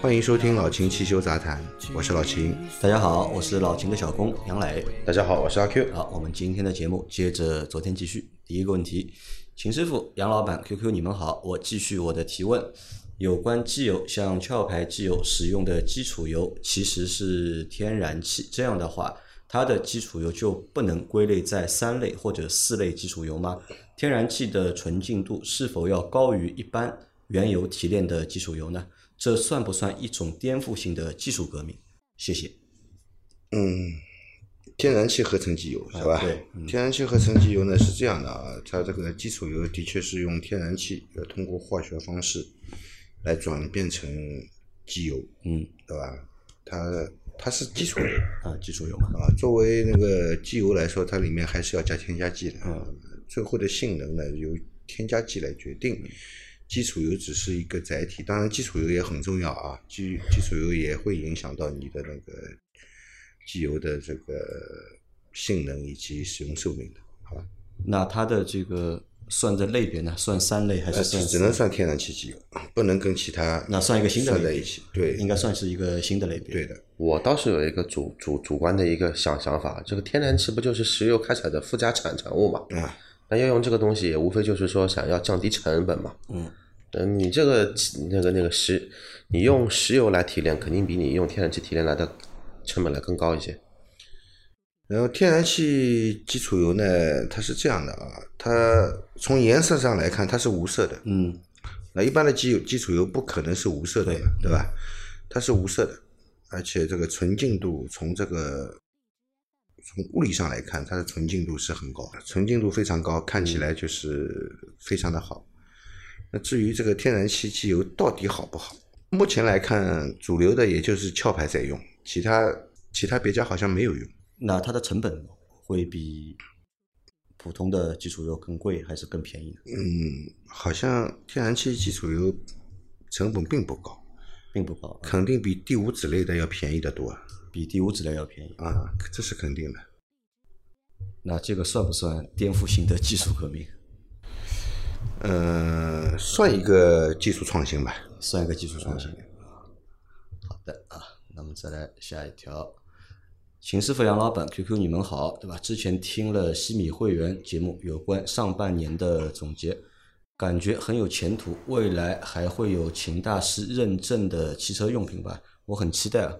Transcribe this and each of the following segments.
欢迎收听老秦汽修杂谈，我是老秦。大家好，我是老秦的小工杨磊。大家好，我是阿 Q。好，我们今天的节目接着昨天继续。第一个问题，秦师傅、杨老板、QQ，你们好，我继续我的提问。有关机油，像壳牌机油使用的基础油其实是天然气，这样的话，它的基础油就不能归类在三类或者四类基础油吗？天然气的纯净度是否要高于一般原油提炼的基础油呢？这算不算一种颠覆性的技术革命？谢谢。嗯，天然气合成机油是吧？对嗯天然气合成机油呢是这样的啊，它这个基础油的确是用天然气，要通过化学方式来转变成机油，嗯，对吧？它它是基础油啊，基础油嘛。啊，作为那个机油来说，它里面还是要加添加剂的。嗯，最后的性能呢由添加剂来决定，基础油只是一个载体。当然，基础油也很重要啊，基基础油也会影响到你的那个机油的这个性能以及使用寿命的，好吧？那它的这个算在类别呢？算三类还是呃，算只只能算天然气机油，不能跟其他那算一个新的类别算在一起。对，应该算是一个新的类别。对的。我倒是有一个主主主观的一个想想法，这个天然气不就是石油开采的附加产产物嘛？啊，那要用这个东西，也无非就是说想要降低成本嘛。嗯，嗯，你这个那个那个石，你用石油来提炼，肯定比你用天然气提炼来的成本来更高一些。然后天然气基础油呢，它是这样的啊，它从颜色上来看，它是无色的。嗯，那一般的基油基础油不可能是无色的嘛，对吧？它是无色的，而且这个纯净度从这个从物理上来看，它的纯净度是很高的，纯净度非常高，看起来就是非常的好。那至于这个天然气机油到底好不好，目前来看，主流的也就是壳牌在用，其他其他别家好像没有用。那它的成本会比普通的基础油更贵还是更便宜呢？嗯，好像天然气基础油成本并不高，并不高，肯定比第五酯类的要便宜得多比第五酯类要便宜。啊，这是肯定的。那这个算不算颠覆性的技术革命？呃，算一个技术创新吧。算一个技术创新。好的啊，那么再来下一条。秦师傅、杨老板，QQ 你们好，对吧？之前听了西米会员节目有关上半年的总结，感觉很有前途，未来还会有秦大师认证的汽车用品吧？我很期待啊！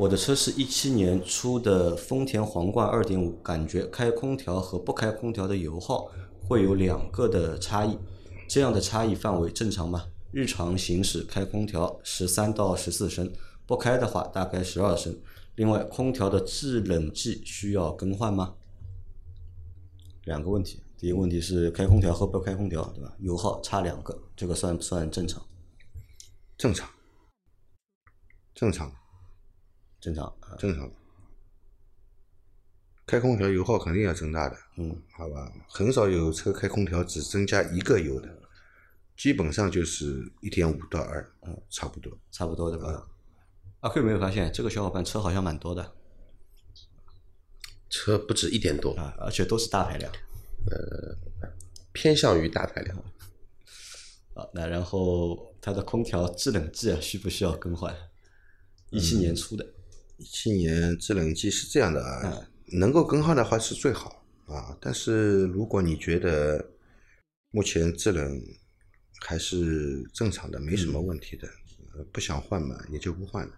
我的车是一七年出的丰田皇冠二点五，感觉开空调和不开空调的油耗会有两个的差异，这样的差异范围正常吗？日常行驶开空调十三到十四升，不开的话大概十二升。另外，空调的制冷剂需要更换吗？两个问题，第一个问题是开空调和不开空调，对吧？油耗差两个，这个算不算正常？正常，正常，正常啊，正常。开空调油耗肯定要增大的，嗯，好吧？很少有车开空调只增加一个油的，基本上就是一点五到二，嗯，差不多。差不多的吧？阿 Q 有没有发现这个小伙伴车好像蛮多的车不止一点多，啊，而且都是大排量呃偏向于大排量。啊。那然后它的空调制冷剂啊，需不需要更换？一七年出的，一七年制冷剂是这样的啊，能够更换的话是最好啊。但是如果你觉得目前制冷还是正常的，没什么问题的，呃不想换嘛，也就不换了。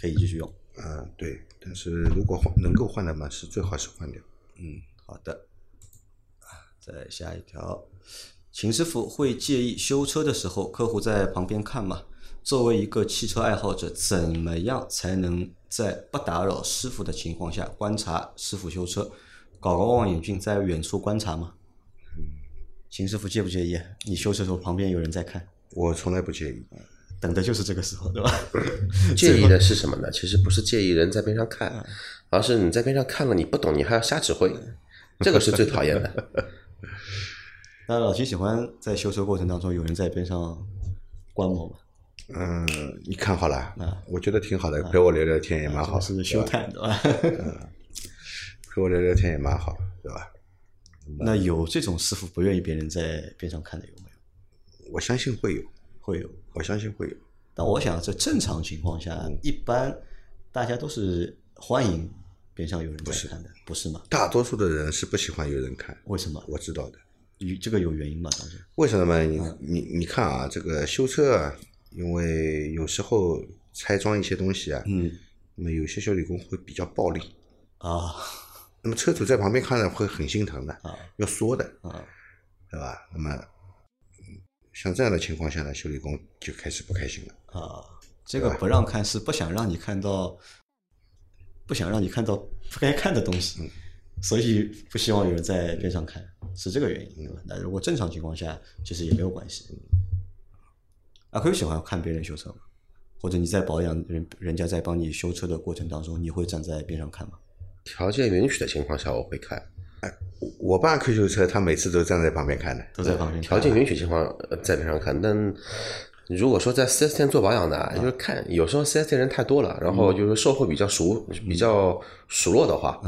可以继续用。啊，对，但是如果换能够换的嘛，是最好是换掉。嗯，好的。啊再下一条，秦师傅会介意修车的时候客户在旁边看吗？作为一个汽车爱好者，怎么样才能在不打扰师傅的情况下观察师傅修车？搞个望远镜在远处观察吗？秦师傅介不介意？你修车的时候旁边有人在看？我从来不介意。等的就是这个时候，对吧？介意的是什么呢？其实不是介意人在边上看，而是你在边上看了你不懂，你还要瞎指挥，这个是最讨厌的。那老秦喜欢在修车过程当中有人在边上观摩吗？嗯，你看好了啊，我觉得挺好的，陪我聊聊天也蛮好，是修探对吧？陪我聊聊天也蛮好，对吧？那有这种师傅不愿意别人在边上看的有没有？我相信会有，会有。我相信会有。但我想在正常情况下，一般大家都是欢迎边上有人在看的，不是吗？大多数的人是不喜欢有人看，为什么？我知道的。有这个有原因吗？当时。为什么呢？你你你看啊，这个修车啊，因为有时候拆装一些东西啊，嗯，那么有些修理工会比较暴力，啊 那么车主在旁边看着会很心疼的，啊要说的，啊，对吧？那么，嗯像这样的情况下呢，修理工就开始不开心了。啊，这个不让看是不想让你看到，不想让你看到不该看的东西，所以不希望有人在边上看，是这个原因，对吧？那如果正常情况下，其实也没有关系。阿奎喜欢看别人修车吗？或者你在保养人人家在帮你修车的过程当中，你会站在边上看吗？条件允许的情况下，我会看。我爸 Q 修车，他每次都站在旁边看的。都在旁边。条件允许情况呃在边上看，但如果说在 4S 店做保养的，就是看有时候 4S 店人太多了，然后就是售后比较熟、比较熟络的话，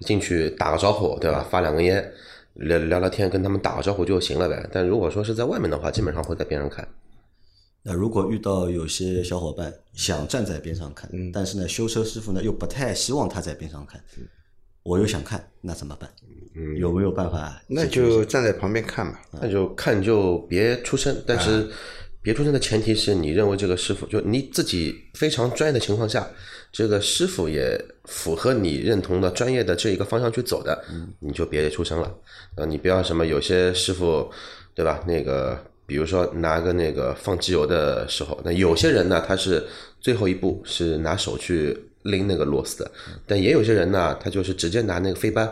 进去打个招呼，对吧？发两根烟，聊聊聊天，跟他们打个招呼就行了呗。但如果说是在外面的话，基本上会在边上看。那如果遇到有些小伙伴想站在边上看，但是呢，修车师傅呢又不太希望他在边上看，我又想看，那怎么办？嗯有没有办法？那就站在旁边看嘛。那就看就别出声，但是别出声的前提是你认为这个师傅就你自己非常专业的情况下，这个师傅也符合你认同的专业的这一个方向去走的，你就别出声了。呃，你不要什么有些师傅，对吧？那个比如说拿个那个放机油的时候，那有些人呢他是最后一步是拿手去拎那个螺丝的，但也有些人呢他就是直接拿那个飞扳。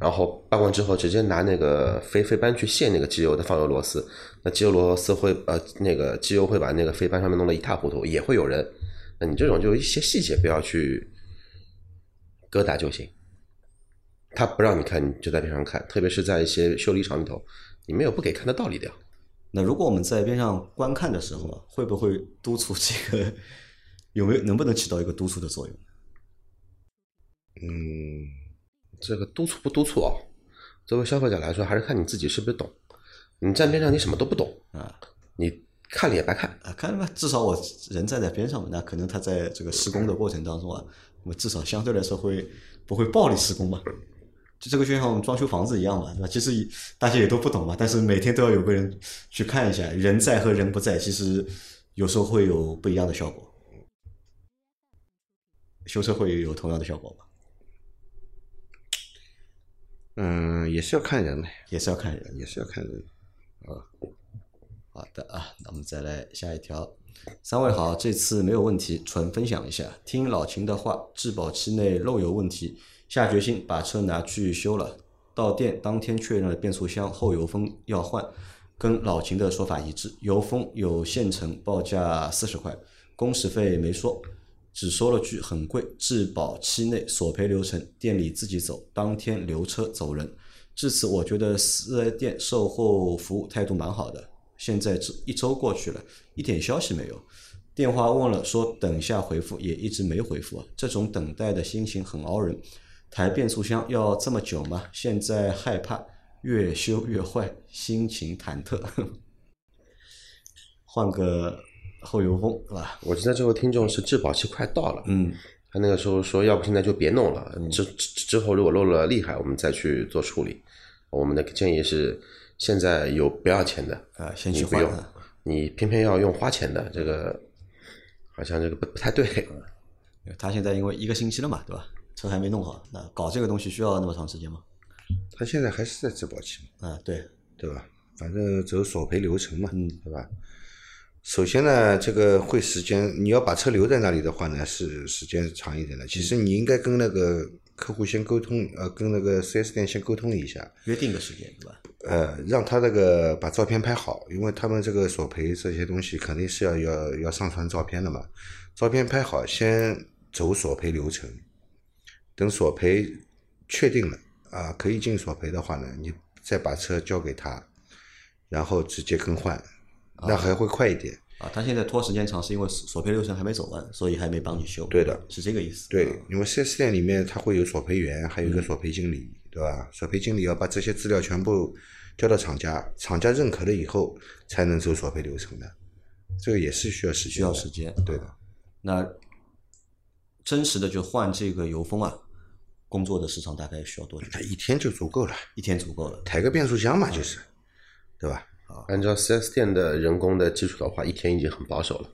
然后扳完之后，直接拿那个飞飞扳去卸那个机油的放油螺丝，那机油螺丝会呃那个机油会把那个飞扳上面弄得一塌糊涂，也会有人。那你这种就一些细节不要去疙瘩就行。他不让你看，你就在边上看，特别是在一些修理厂里头，你没有不给看的道理的呀。那如果我们在边上观看的时候啊，会不会督促这个有没有能不能起到一个督促的作用？嗯，这个督促不督促啊？作为消费者来说，还是看你自己是不是懂。你站边上，你什么都不懂啊，你看了也白看。啊，看了吧，至少我人站在边上嘛，那可能他在这个施工的过程当中啊，那么至少相对来说会不会暴力施工嘛？就这个就像我们装修房子一样嘛，对吧？其实大家也都不懂嘛，但是每天都要有个人去看一下，人在和人不在，其实有时候会有不一样的效果。修车会有同样的效果吗？嗯，也是要看人的，也是要看人。也是要看人。啊好的啊，那我们再来下一条。三位好，这次没有问题，纯分享一下。听老秦的话，质保期内漏油问题，下决心把车拿去修了。到店当天确认了变速箱后油封要换，跟老秦的说法一致，油封有现成，报价四十块，工时费没说，只说了句很贵，质保期内索赔流程，店里自己走，当天留车走人。至此，我觉得四 S 店售后服务态度蛮好的。现在这一周过去了，一点消息没有。电话问了，说等下回复，也一直没回复。这种等待的心情很熬人。台变速箱要这么久吗？现在害怕越修越坏，心情忐忑。换个后油封，是吧？我记得这位听众是质保期快到了，嗯，他那个时候说，要不现在就别弄了，之之之后如果漏了厉害，我们再去做处理。我们的建议是，现在有不要钱的啊先去你不用换啊，你偏偏要用花钱的，这个好像这个不不太对。他现在因为一个星期了嘛，对吧？车还没弄好，那搞这个东西需要那么长时间吗？他现在还是在质保期嘛，啊，对，对吧？反正走索赔流程嘛，嗯对吧？首先呢，这个会时间，你要把车留在那里的话呢，是时间长一点的。其实你应该跟那个客户先沟通，呃，跟那个 4S 店先沟通一下，约定个时间，对吧？呃，让他那个把照片拍好，因为他们这个索赔这些东西肯定是要要要上传照片的嘛。照片拍好，先走索赔流程，等索赔确定了啊，可以进索赔的话呢，你再把车交给他，然后直接更换，那还会快一点。啊，他现在拖时间长是因为索赔流程还没走完，所以还没帮你修。对的是这个意思。对，因为 4S 店里面它会有索赔员，还有一个索赔经理，对吧？索赔经理要把这些资料全部交到厂家，厂家认可了以后才能走索赔流程的，这个也是需要时间。需要时间。对的。那真实的就换这个油封啊，工作的时长大概需要多久？它一天就足够了，一天足够了。抬个变速箱嘛，就是，对吧？按照四 S 店的人工的基础的话，一天已经很保守了。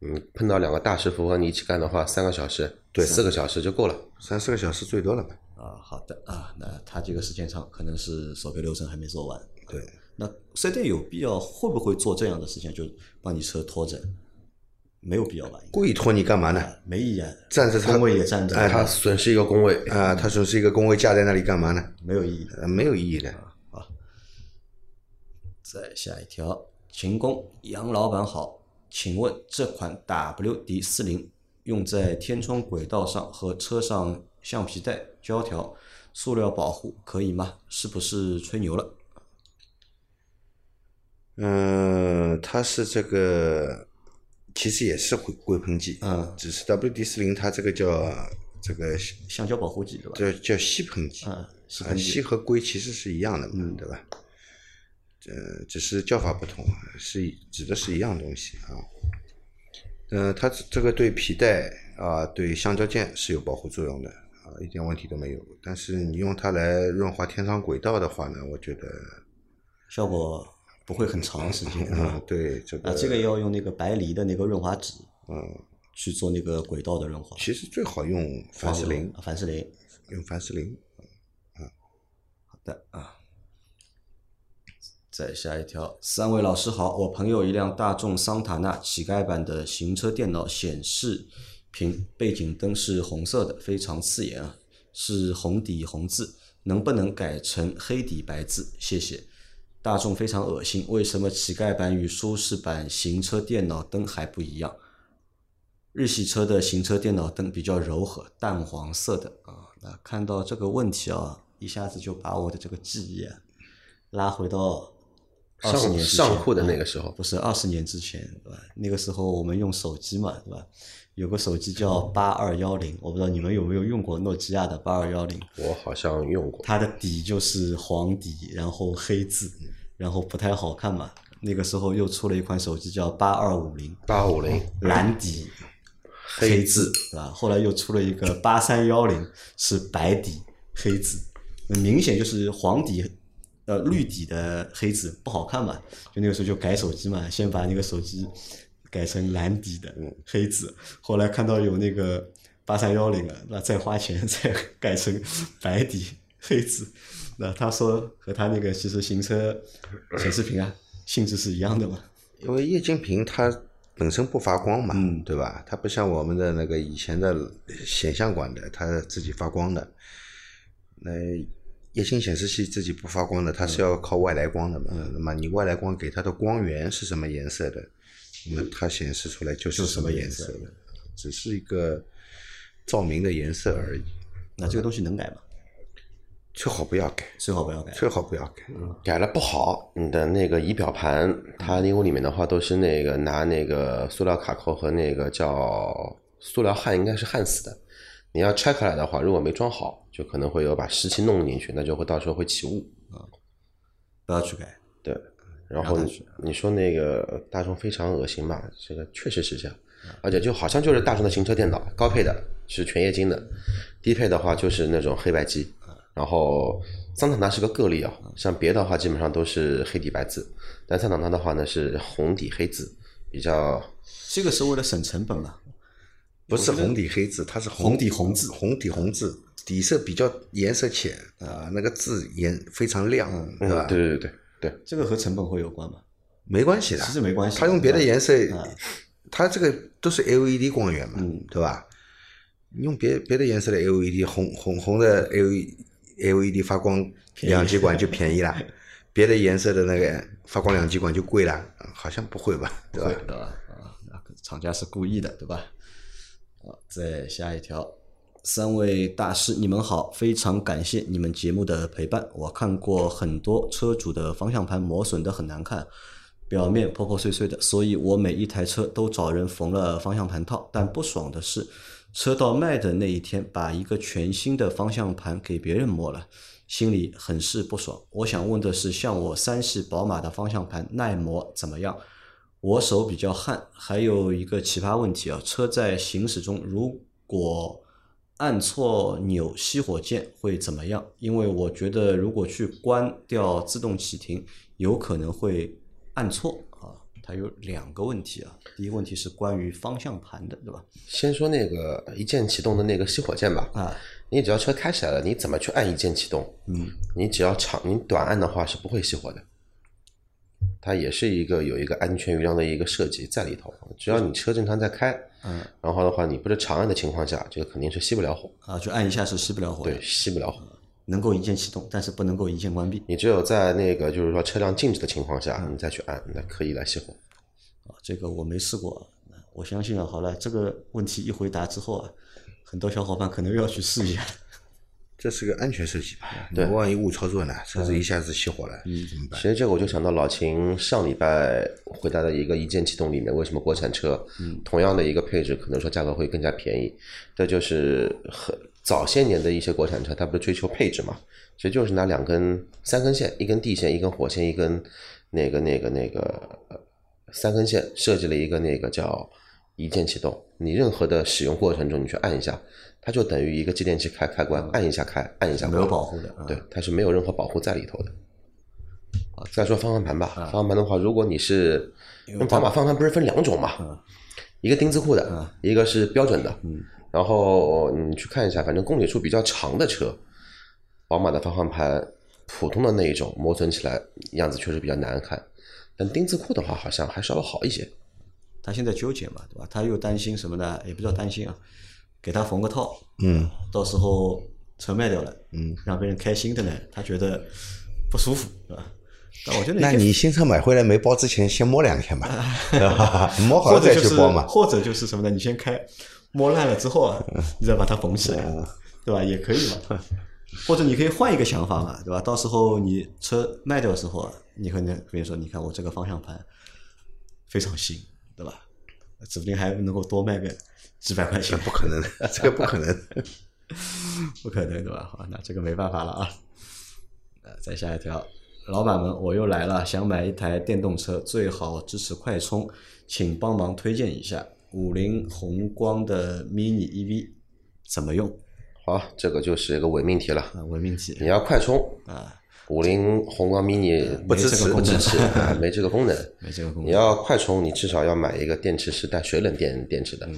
嗯，碰到两个大师傅和你一起干的话，三个小时，对四个小时就够了。三四个小时最多了嘛。啊，好的啊，那他这个时间长，可能是索赔流程还没做完。对，那四 S 店有必要会不会做这样的事情，就帮你车拖着？没有必要吧？故意拖你干嘛呢？没意义啊，站着他工位也站着，哎他损失一个工位，啊，他损失一个工位架在那里干嘛呢？没有意义的。呃，没有意义的。再下一条，秦工杨老板好，请问这款 WD 四零用在天窗轨道上和车上橡皮带、胶条、塑料保护可以吗？是不是吹牛了？嗯，它是这个，其实也是硅硅喷剂，嗯只是 WD 四零它这个叫这个橡胶保护剂对吧？叫叫吸喷剂，嗯，是啊，喷剂。吸和硅其实是一样的嘛，嗯对吧？呃，只是叫法不同，是指的是一样东西啊。呃，它这个对皮带啊、对橡胶件是有保护作用的啊，一点问题都没有。但是你用它来润滑天窗轨道的话呢，我觉得，效果不会很长时间啊嗯，。对这个，啊，这个要用那个白梨的那个润滑脂嗯，去做那个轨道的润滑。其实最好用凡士林啊，凡士林。用凡士林。嗯好的啊。再下一条，三位老师好，我朋友一辆大众桑塔纳乞丐版的行车电脑显示屏背景灯是红色的，非常刺眼啊，是红底红字，能不能改成黑底白字？谢谢。大众非常恶心，为什么乞丐版与舒适版行车电脑灯还不一样？日系车的行车电脑灯比较柔和，淡黄色的啊。那看到这个问题啊，一下子就把我的这个记忆啊拉回到二十上年之前上户的那个时候，不是二十年之前，对吧？那个时候我们用手机嘛，对吧？有个手机叫八二幺零，我不知道你们有没有用过诺基亚的八二幺零，我好像用过。它的底就是黄底，然后黑字，然后不太好看嘛。那个时候又出了一款手机叫八二五零，八五零蓝底黑字，对吧？后来又出了一个八三幺零，是白底黑字，明显就是黄底呃绿底的黑字不好看嘛。就那个时候就改手机嘛，先把那个手机改成蓝底的黑字，后来看到有那个八三幺零了，那再花钱 再改成白底黑字。那他说和他那个其实行车 显示屏啊性质是一样的嘛。因为液晶屏它本身不发光嘛，嗯对吧？它不像我们的那个以前的显像管的，它自己发光的。那液晶显示器自己不发光的，它是要靠外来光的嘛。嗯那么你外来光给它的光源是什么颜色的，那么它显示出来就是是什么颜颜色色的，只是一个照明的颜色而已。那这个东西能改吗？最好不要改，最好不要改。最好不要改。改了不好，你的那个仪表盘，它因为里面的话都是那个拿那个塑料卡扣和那个叫塑料焊，应该是焊死的。你要拆开来的话，如果没装好，就可能会有把湿气弄进去，那就会到时候会起雾。啊。不要去改。对，然后你说那个大众非常恶心吧，这个确实是这样，而且就好像就是大众的行车电脑，高配的是全液晶的，低配的话就是那种黑白机，然后桑塔纳是个个例啊，像别的话基本上都是黑底白字，但桑塔纳的话呢是红底黑字，比较这个是为了省成本嘛？不是红底黑字，它是红底红字。红底红字，底色比较颜色浅啊，那个字颜非常亮，对吧？嗯，对对对对对，这个和成本会有关吗？没关系的，其实没关系它用别的颜色啊，它这个都是 LED 光源嘛，嗯对吧？你用别别的颜色的 LED，红红红的 LED LED 发光，两极管就便宜了。别的颜色的那个发光两极管就贵了？好像不会吧，对吧？对吧？啊，那厂家是故意的，对吧？好，再下一条，三位大师，你们好，非常感谢你们节目的陪伴。我看过很多车主的方向盘磨损的很难看，表面破破碎碎的，所以我每一台车都找人缝了方向盘套。但不爽的是，车到卖的那一天，把一个全新的方向盘给别人摸了。心里很是不爽。我想问的是，像我三系宝马的方向盘耐磨怎么样？我手比较汗，还有一个奇葩问题啊，车在行驶中如果按错钮熄火键会怎么样？因为我觉得如果去关掉自动启停，有可能会按错啊。它有两个问题啊，第一个问题是关于方向盘的，对吧？先说那个一键启动的那个熄火键吧。啊，你只要车开起来了，你怎么去按一键启动？嗯，你只要长你短按的话是不会熄火的。它也是一个有一个安全余量的一个设计在里头。只要你车正常在开，嗯，然后的话你不是长按的情况下，这个肯定是熄不了火。啊，就按一下是熄不了火对，，熄不了火。能够一键启动，但是不能够一键关闭。你只有在那个就是说车辆静止的情况下，你再去按，那可以来熄火。啊，这个我没试过，我相信啊，好了，这个问题一回答之后啊，很多小伙伴可能又要去试一下。这是个安全设计吧？对万一误操作呢？车子一下子熄火了，嗯，怎么办其？实这个我就想到老秦上礼拜回答的一个一键启动里面，为什么国产车同样的一个配置，可能说价格会更加便宜？这就是很早些年的一些国产车，它不是追求配置嘛？其实就是拿两根三根线，一根地线，一根火线，一根那个那个那个呃三根线，设计了一个那个叫一键启动。你任何的使用过程中，你去按一下，它就等于一个继电器开开关，按一下开，按一下没有保护的啊对，它是没有任何保护在里头的。再说方向盘吧，方向盘的话，如果你是因为宝马方向盘不是分两种嘛，一个钉子库的，一个是标准的。然后你去看一下，反正公里数比较长的车，宝马的方向盘普通的那一种磨损起来样子确实比较难看，但钉子库的话好像还稍微好一些。他现在纠结嘛，对吧？他又担心什么呢？也不叫担心啊，给他缝个套，嗯，到时候车卖掉了，嗯，让别人开心的呢，他觉得不舒服，对吧？但我觉得那你新车买回来没包之前，先摸两天吧？摸好了再去包嘛。或者就是什么呢？你先开，摸烂了之后啊，你再把它缝起来，对吧？也可以嘛。或者你可以换一个想法嘛，对吧？到时候你车卖掉的时候啊，你和你可以说，你看我这个方向盘非常新，对吧？指不定还能够多卖个几百块钱，不可能的，这个不可能。不可能对吧？好，那这个没办法了啊。呃，再下一条，老板们，我又来了，想买一台电动车，最好支持快充，请帮忙推荐一下五菱宏光的 mini EV 怎么用好，这个就是一个伪命题了。啊？伪命题你要快充，啊，五菱宏光 mini 不支持不支持，啊 没这个功能。没这个功能。你。要快充，你至少要买一个电池是带水冷电电池的，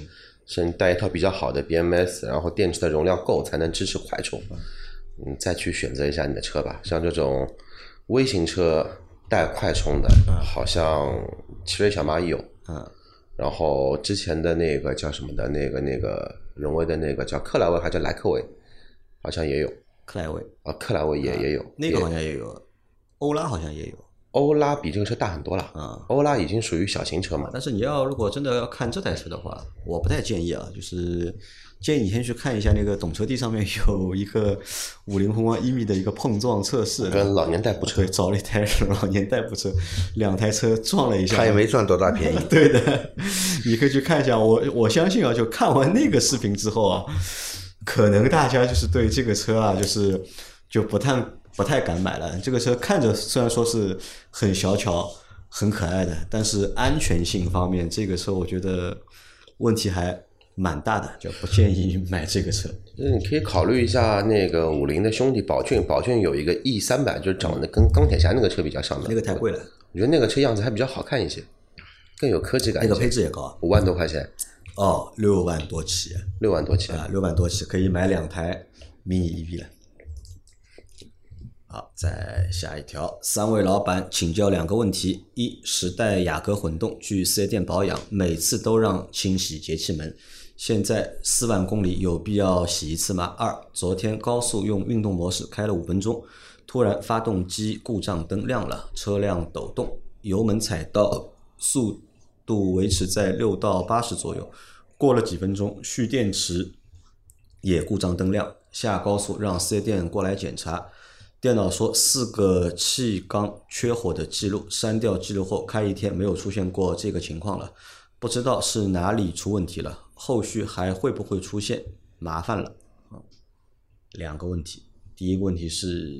是你带一套比较好的 BMS，然后电池的容量够才能支持快充。你再去选择一下你的车吧，像这种微型车带快充的，好像奇瑞小蚂蚁有，嗯，然后之前的那个叫什么的，那个那个荣威的那个叫克莱威还叫莱克威，好像也有克莱威啊，克莱威也也有，那个好像也有，欧拉好像也有欧拉比这个车大很多了，啊。欧拉已经属于小型车嘛，但是你要如果真的要看这台车的话，我不太建议啊，就是建议你先去看一下那个懂车帝上面有一个五菱宏光一米的一个碰撞测试，跟老年代步车 对，找了一台 老年代步车，两台车撞了一下，他也没赚多大便宜。对的，你可以去看一下。我我相信啊，就看完那个视频之后啊，可能大家就是对这个车啊，就是就不太不太敢买了。这个车看着虽然说是很小巧、很可爱的，但是安全性方面，这个车我觉得问题还蛮大的，就不建议买这个车。那你可以考虑一下那个五菱的兄弟宝骏，宝骏有一个 E 三百，就是长得跟钢铁侠那个车比较像的，那个太贵了，我觉得那个车样子还比较好看一些，更有科技感那个。配置也高五万多块钱，哦，六万多起。六万多起，啊，六万多起可以买两台 mini EV 了。好，再下一条，三位老板请教两个问题：一，时代雅阁混动去四 S 店保养，每次都让清洗节气门，现在四万公里有必要洗一次吗？二，昨天高速用运动模式开了五分钟，突然发动机故障灯亮了，车辆抖动，油门踩到速度维持在六到八十左右，过了几分钟，蓄电池也故障灯亮，下高速让四 S 店过来检查。电脑说四个气缸缺火的记录，删掉记录后开一天没有出现过这个情况了，不知道是哪里出问题了，后续还会不会出现？麻烦了！两个问题，第一个问题是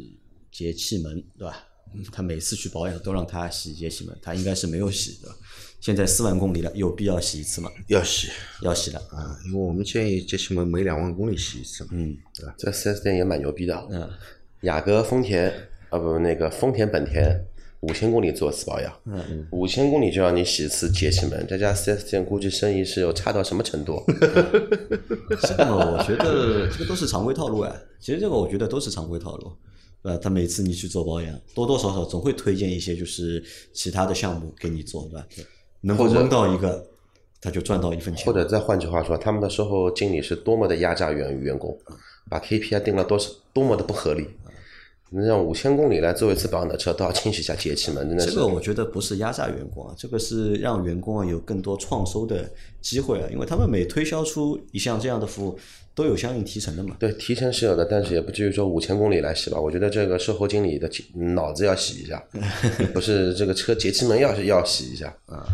节气门，对吧？他每次去保养都让他洗节气门，他应该是没有洗的。现在四万公里了，有必要洗一次吗？要洗要洗的，啊，因为我们建议节气门每两万公里洗一次嘛。嗯这四 S 店也蛮牛逼的，嗯，雅阁、丰田啊不那个丰田、本田五千公里做一次保养，嗯五千公里就让你洗一次节气门，这家四 S 店估计生意是有差到什么程度？这个我觉得这个都是常规套路啊。其实这个我觉得都是常规套路，呃，他每次你去做保养，多多少少总会推荐一些就是其他的项目给你做，对吧？能够或者蒙到一个，他就赚到一份钱。或者再换句话说，他们的售后经理是多么的压榨员员工，把 KPI 定了多少多么的不合理。你让五千公里来做一次保养的车都要清洗一下节气门，真的是这个我觉得不是压榨员工啊，这个是让员工啊有更多创收的机会啊，因为他们每推销出一项这样的服务，都有相应提成的嘛。对提成是有的，但是也不至于说五千公里来洗吧。我觉得这个售后经理的脑子要洗一下，不是这个车节气门要是要洗一下。啊，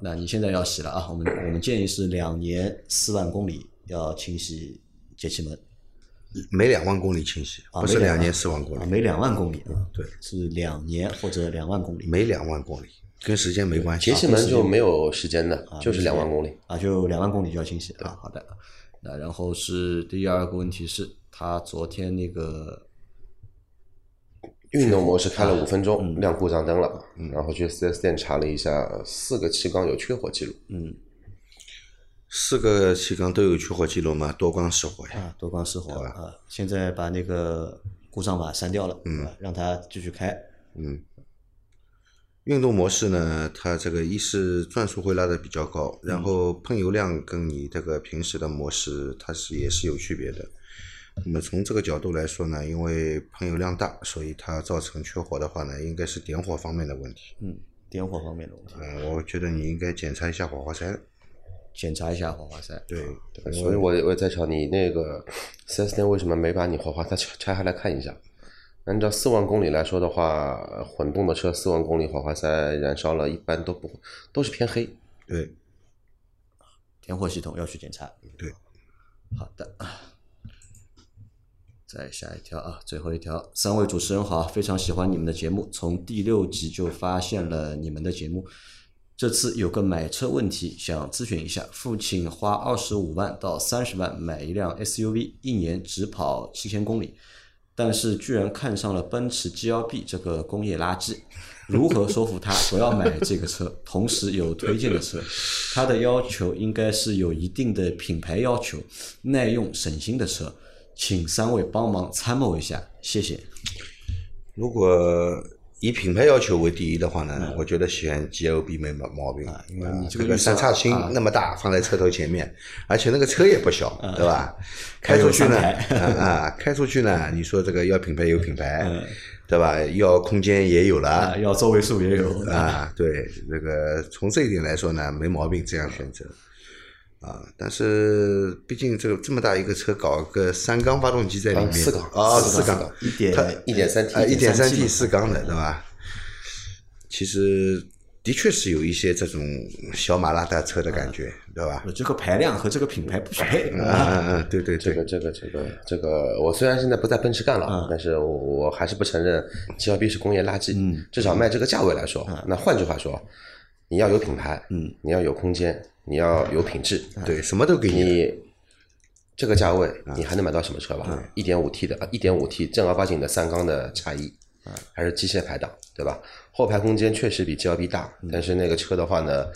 那你现在要洗了啊，我们我们建议是两年四万公里要清洗节气门。每两万公里清洗，不是两年四万公啊，里，每两万公里啊，对，是两年或者两万公里每两万公里，跟时间没关系。节气门就没有时间的，就是两万公里。啊，就两万公里就要清洗啊。好的，那然后是第二个问题是，他昨天那个运动模式开了五分嗯钟，亮故障灯了，然后去 4S 店查了一下，四个气缸有缺火记录。嗯四个气缸都有缺火记录嘛，多缸失火呀。啊多缸失火啊，现在把那个故障码删掉了，嗯，让它继续开。嗯运动模式呢，它这个一是转速会拉的比较高，然后喷油量跟你这个平时的模式它是也是有区别的。那么从这个角度来说呢，因为喷油量大，所以它造成缺火的话呢，应该是点火方面的问题。嗯，点火方面的问题，嗯，我觉得你应该检查一下火花塞。检查一下火花塞。对，所以我我也在想，你那个四 S 店为什么没把你火花塞拆拆下来看一下？按照四万公里来说的话，混动的车四万公里火花塞燃烧了，一般都不都是偏黑。对，点火系统要去检查。对，好的。再下一条啊，最后一条，三位主持人好，非常喜欢你们的节目，从第六集就发现了你们的节目。这次有个买车问题想咨询一下，父亲花二十五万到三十万买一辆 SUV，一年只跑七千公里，但是居然看上了奔驰 GLB 这个工业垃圾，如何说服他不要买这个车？同时有推荐的车，他的要求应该是有一定的品牌要求，耐用省心的车，请三位帮忙参谋一下，谢谢。如果以品牌要求为第一的话呢，我觉得选 GLB 没毛毛病。啊因为这个三叉星啊那么大放在车头前面，而且那个车也不小，对吧？开出去呢，啊啊，开出去呢，你说这个要品牌有品牌嗯，对吧？要空间也有啊，了，要座位数也有啊，对，这个从这一点来说呢，没毛病，这样选择。啊，但是毕竟这个这么大一个车，搞个三缸发动机在里面，啊四缸啊，四四缸一点它一点三 T，啊，一点三 1.3T 四缸的，对吧？其实的确是有一些这种小马拉大车的感觉，对吧？这个排量和这个品牌不匹配嗯 啊。对对对这个，这个这个这个，我虽然现在不在奔驰干了，嗯但是我我还是不承认 GLB 是工业垃圾。嗯，至少卖这个价位来说，那换句话说，你要有品牌，嗯，你要有空间，你要有品质，对，什么都给你。这个价位，你还能买到什么车吧？一点五 T 的，一点五 T 正儿八经的三缸的叉一，还是机械排档，对吧？后排空间确实比 GLB 大，但是那个车的话呢，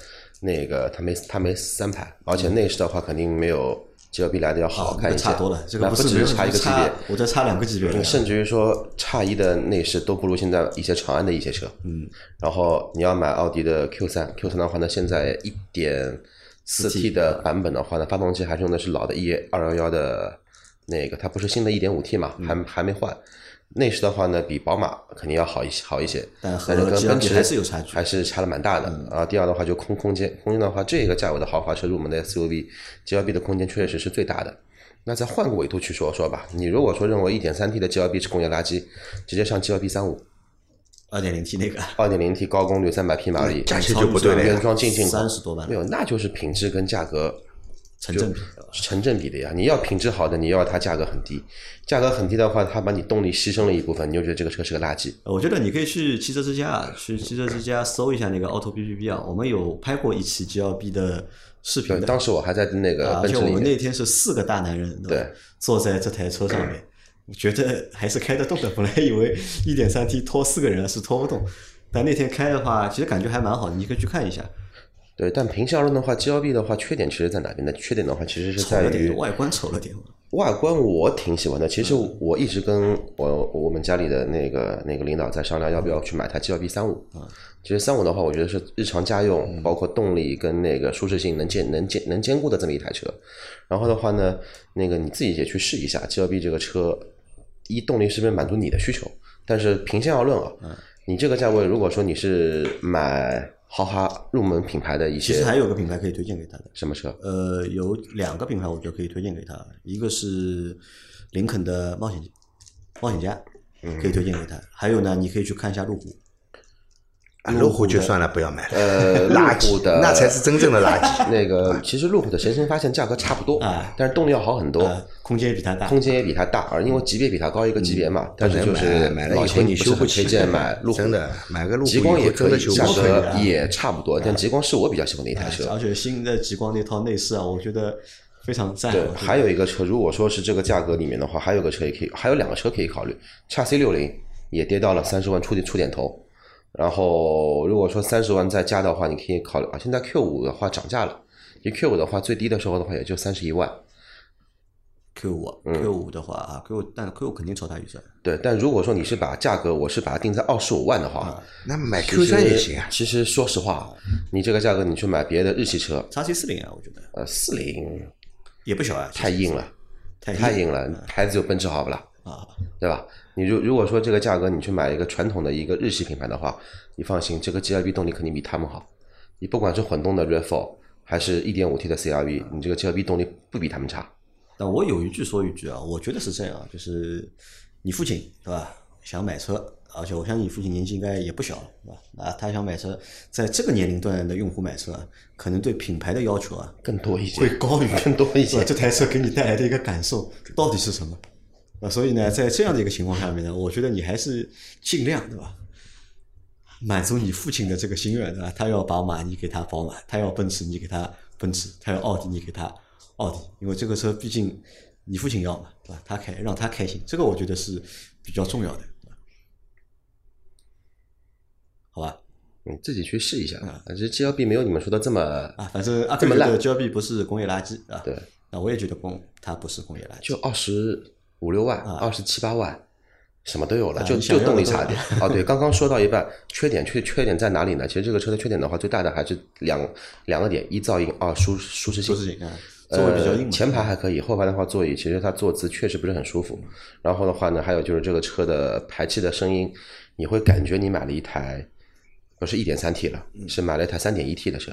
那个它没它没三排，而且内饰的话肯定没有 GLB 来的要好看一些，差多了，这个那不是只是差一个级别。我这差两个级别。甚至于说，差一的内饰都不如现在一些长安的一些车。嗯，然后你要买奥迪的 Q 三，Q 三的话呢，现在一点四 T 的版本的话呢，发动机还是用的是老的 E 二幺幺的那个，它不是新的一点五 T 嘛，还还没换。内饰的话呢，比宝马肯定要好一些，好一些，但是跟奔驰还是有差距还是差的蛮大的。啊，第二的话就空空间，空间的话，这个价位的豪华车入门的 SUV，GLB 的空间确实是最大的。那再换个维度去说说吧，你如果说认为一点三 T 的 GLB 是工业垃圾，直接上 GLB 三五，二点零 T 那个二点零 T 高功率三百匹马力，价钱就不对了原装进进口三十多万没，有，那就是品质跟价格成正比。是成正比的呀。你要品质好的，你要它价格很低，价格很低的话，它把你动力牺牲了一部分，你就觉得这个车是个垃圾。呃我觉得你可以去汽车之家，啊，去汽车之家搜一下那个 Auto B B B 啊，我们有拍过一期 G L B 的视频对，的。当时我还在那个啊而且我们那天是四个大男人，吧对，坐在这台车上面，我觉得还是开得动的。本来以为一点三 T 拖四个人是拖不动，但那天开的话，其实感觉还蛮好的，你可以去看一下。对，但平心而论的话，GLB 的话，缺点其实在哪边呢？缺点的话，其实是在于外观丑了点。外观我挺喜欢的。其实嗯我一直跟我我们家里的那个那个领导在商量，要不要去买台 GLB 三五。嗯其实三五的话，我觉得是日常家用，包括动力跟那个舒适性能兼能兼能兼顾的这么一台车。然后的话呢，那个你自己也去试一下 GLB 这个车，一动力是不是满足你的需求？但是平心而论啊，嗯你这个价位，如果说你是买豪华入门品牌的一些其实还有个品牌可以推荐给他的，什么车？呃，有两个品牌我觉得可以推荐给他，一个是林肯的冒险冒险家，嗯可以推荐给他。还有呢，你可以去看一下路虎，啊路虎就算了，不要买了，呃，垃圾，的那才是真正的垃圾。那个其实路虎的神行发现价格差不多，啊。但是动力要好很多，呃，空间也比它大，空间也比它大，而因为级别比它高一个级别嘛，但是就是买买了以后你修不起不是很推荐买 路虎，真的买个路虎极光也可以，价格也差不多，但极光是我比较喜欢的一台车。而且新的极光那套内饰啊，我觉得非常赞。对还有一个车，如果说是这个价格里面的话，还有个车也可以，还有两个车可以考虑，叉 C 六零也跌到了三十万出点出点头。然后如果说三十万再加的话，你可以考虑啊，现在 Q 五的话涨价了，因为 Q 五的话最低的时候的话也就三十一万。Q 五嗯 Q 五的话啊，Q 五但 Q 五肯定超大预算，对，但如果说你是把价格，我是把它定在二十五万的话，那买 Q 三也行啊。其实说实话，你这个价格你去买别的日系车，叉 C 四零啊，我觉得呃，四零也不小啊，太硬了，太太硬了，牌子有奔驰好不啦？啊。对吧？你如如果说这个价格你去买一个传统的一个日系品牌的话，你放心，这个 GLB 动力肯定比他们好。你不管是混动的 RAV4 还是 1.5T 的 CRV，你这个 GLB 动力不比他们差。但我有一句说一句啊，我觉得是这样啊，就是你父亲对吧，想买车，而且我相信你父亲年纪应该也不小了，对吧？啊，他想买车，在这个年龄段的用户买车啊，可能对品牌的要求啊更多一些，会高于更多一些这台车给你带来的一个感受到底是什么？啊，所以呢，在这样的一个情况下面呢，我觉得你还是尽量对吧，满足你父亲的这个心愿对吧？他要宝马，你给他宝马；他要奔驰，你给他奔驰；他要奥迪，你给他奥迪。因为这个车毕竟你父亲要嘛，对吧？他开，让他开心，这个我觉得是比较重要的，对吧好吧？你自己去试一下。嗯啊，这 GLB 没有你们说的这么啊，反正阿这么烂飞觉得 GLB 不是工业垃圾啊，对，那我也觉得工它不是工业垃圾，就二十五六万、二十七八万，什么都有了，就就动力差点。哦，对，刚刚说到一半，缺点缺缺点在哪里呢？其实这个车的缺点的话，最大的还是两两个点：一噪音，二舒舒适性。舒适性啊，座位比较硬。呃前排还可以，后排的话座椅其实它坐姿确实不是很舒服。然后的话呢，还有就是这个车的排气的声音，你会感觉你买了一台不是一点三 T 了，嗯是买了一台三点一 T 的车。